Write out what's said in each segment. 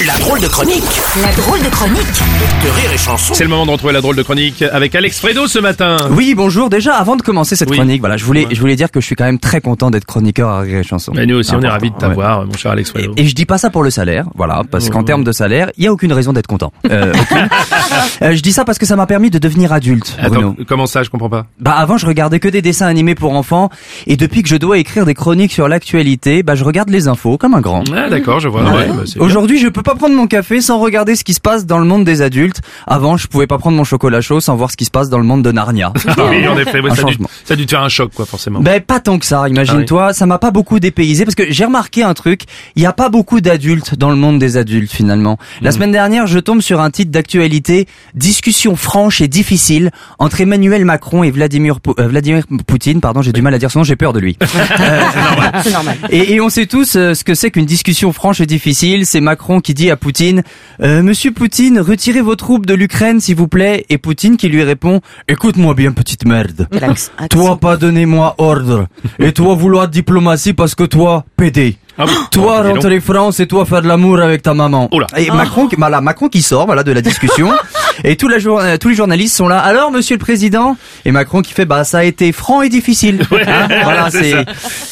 La drôle de chronique La drôle de chronique de Rire et Chanson. C'est le moment de retrouver la drôle de chronique avec Alex Fredo ce matin. Oui, bonjour. Déjà, avant de commencer cette Oui. chronique, voilà, je voulais, je voulais dire que je suis quand même très content d'être chroniqueur à Rire et Chanson. Mais nous aussi, on est ravis de ouais. t'avoir, mon cher Alex Fredo. Et, et je dis pas ça pour le salaire, voilà, parce qu'en termes de salaire, il y a aucune raison d'être content. Euh, aucune. Euh, je dis ça parce que ça m'a permis de devenir adulte, Bruno. Attends, comment ça, je comprends pas? Bah avant, je regardais que des dessins animés pour enfants, et depuis que je dois écrire des chroniques sur l'actualité, bah je regarde les infos comme un grand. Ah d'accord, je vois. Ouais, bah. Aujourd'hui, je peux pas prendre mon café sans regarder ce qui se passe dans le monde des adultes. Avant, je pouvais pas prendre mon chocolat chaud sans voir ce qui se passe dans le monde de Narnia. oui, en effet, ouais, ça, a dû, ça a dû te faire un choc, quoi, forcément. Ben pas tant que ça, imagine-toi, ça m'a pas beaucoup dépaysé parce que j'ai remarqué un truc, il y a pas beaucoup d'adultes dans le monde des adultes finalement. La semaine dernière, je tombe sur un titre d'actualité, discussion franche et difficile entre Emmanuel Macron et Vladimir euh, Vladimir Poutine, pardon, j'ai du mal à dire son nom, j'ai peur de lui. C'est normal. Et, et on sait tous euh, ce que c'est qu'une discussion franche et difficile. C'est Macron qui dit à Poutine euh, Monsieur Poutine, retirez vos troupes de l'Ukraine, s'il vous plaît. Et Poutine qui lui répond Écoute-moi bien, petite merde. Toi pas donner moi ordre. Et toi vouloir diplomatie parce que toi, PD. Ah oui. Toi Oh, rentrer France et toi faire de l'amour avec ta maman. Oh là. Et Macron, qui- voilà, Macron qui sort, voilà, de la discussion. et tous, la jour- euh, tous les journalistes sont là. Alors, Monsieur le Président Et Macron qui fait, bah, ça a été franc et difficile. Hein, voilà, c'est ça.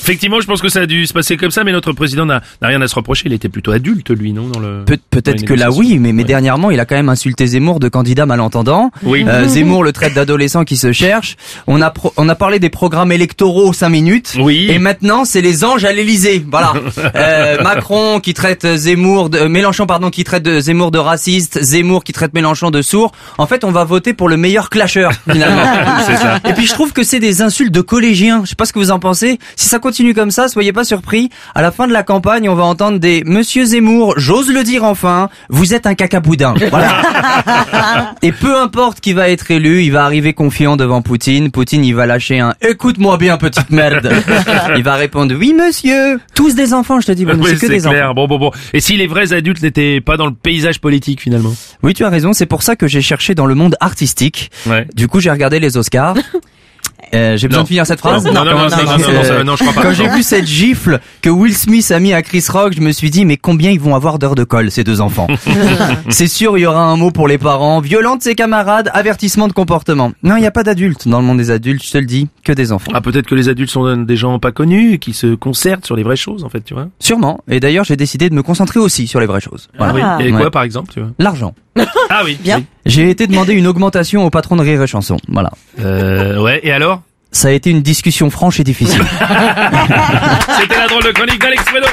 Effectivement, je pense que ça a dû se passer comme ça, mais notre président n'a rien à se reprocher. Il était plutôt adulte, lui, non dans le. Peut-être que là oui, mais, mais Ouais. dernièrement il a quand même insulté Zemmour de candidat malentendant. Oui. Euh, Zemmour le traite d'adolescent qui se cherche. On a pro- on a parlé des programmes électoraux 5 minutes. Oui. Et maintenant c'est les anges à l'Elysée. Voilà. Euh, Macron qui traite Zemmour de Mélenchon pardon qui traite de Zemmour de raciste, Zemmour qui traite Mélenchon de sourd. En fait on va voter pour le meilleur clasheur finalement. Ça. Et puis je trouve que c'est des insultes de collégiens. Je sais pas ce que vous en pensez. Si ça continue comme ça, soyez pas surpris. À la fin de la campagne, on va entendre des Monsieur Zemmour, j'ose le dire enfin, vous êtes un cacaboudin. Voilà. Et peu importe qui va être élu, il va arriver confiant devant Poutine. Poutine, il va lâcher un écoute-moi bien petite merde. Il va répondre oui monsieur. Tous des enfants, je te dis, Oui, c'est que des clair. enfants. Bon, bon, bon. Et si les vrais adultes n'étaient pas dans le paysage politique, finalement? Oui, tu as raison. C'est pour ça que j'ai cherché dans le monde artistique. Ouais. Du coup, j'ai regardé les Oscars. Euh, j'ai besoin de finir cette phrase. Non, non, non, non, je crois pas. Quand j'ai vu cette gifle que Will Smith a mis à Chris Rock, je me suis dit, mais combien ils vont avoir d'heures de colle, ces deux enfants? c'est sûr, il y aura un mot pour les parents. Violente ses camarades, avertissement de comportement. Non, il n'y a pas d'adultes dans le monde des adultes, je te le dis, que des enfants. Ah, peut-être que les adultes sont des gens pas connus, qui se concertent sur les vraies choses, en fait, tu vois. Sûrement. Et d'ailleurs, j'ai décidé de me concentrer aussi sur les vraies choses. Ah, oui. Et quoi, par exemple, tu vois? L'argent. ah oui. Bien. J'ai été demander une augmentation au patron de Rire Chanson. Voilà. Euh, ouais. Et alors? Ça a été une discussion franche et difficile. C'était la drôle de chronique d'Alex Fredo.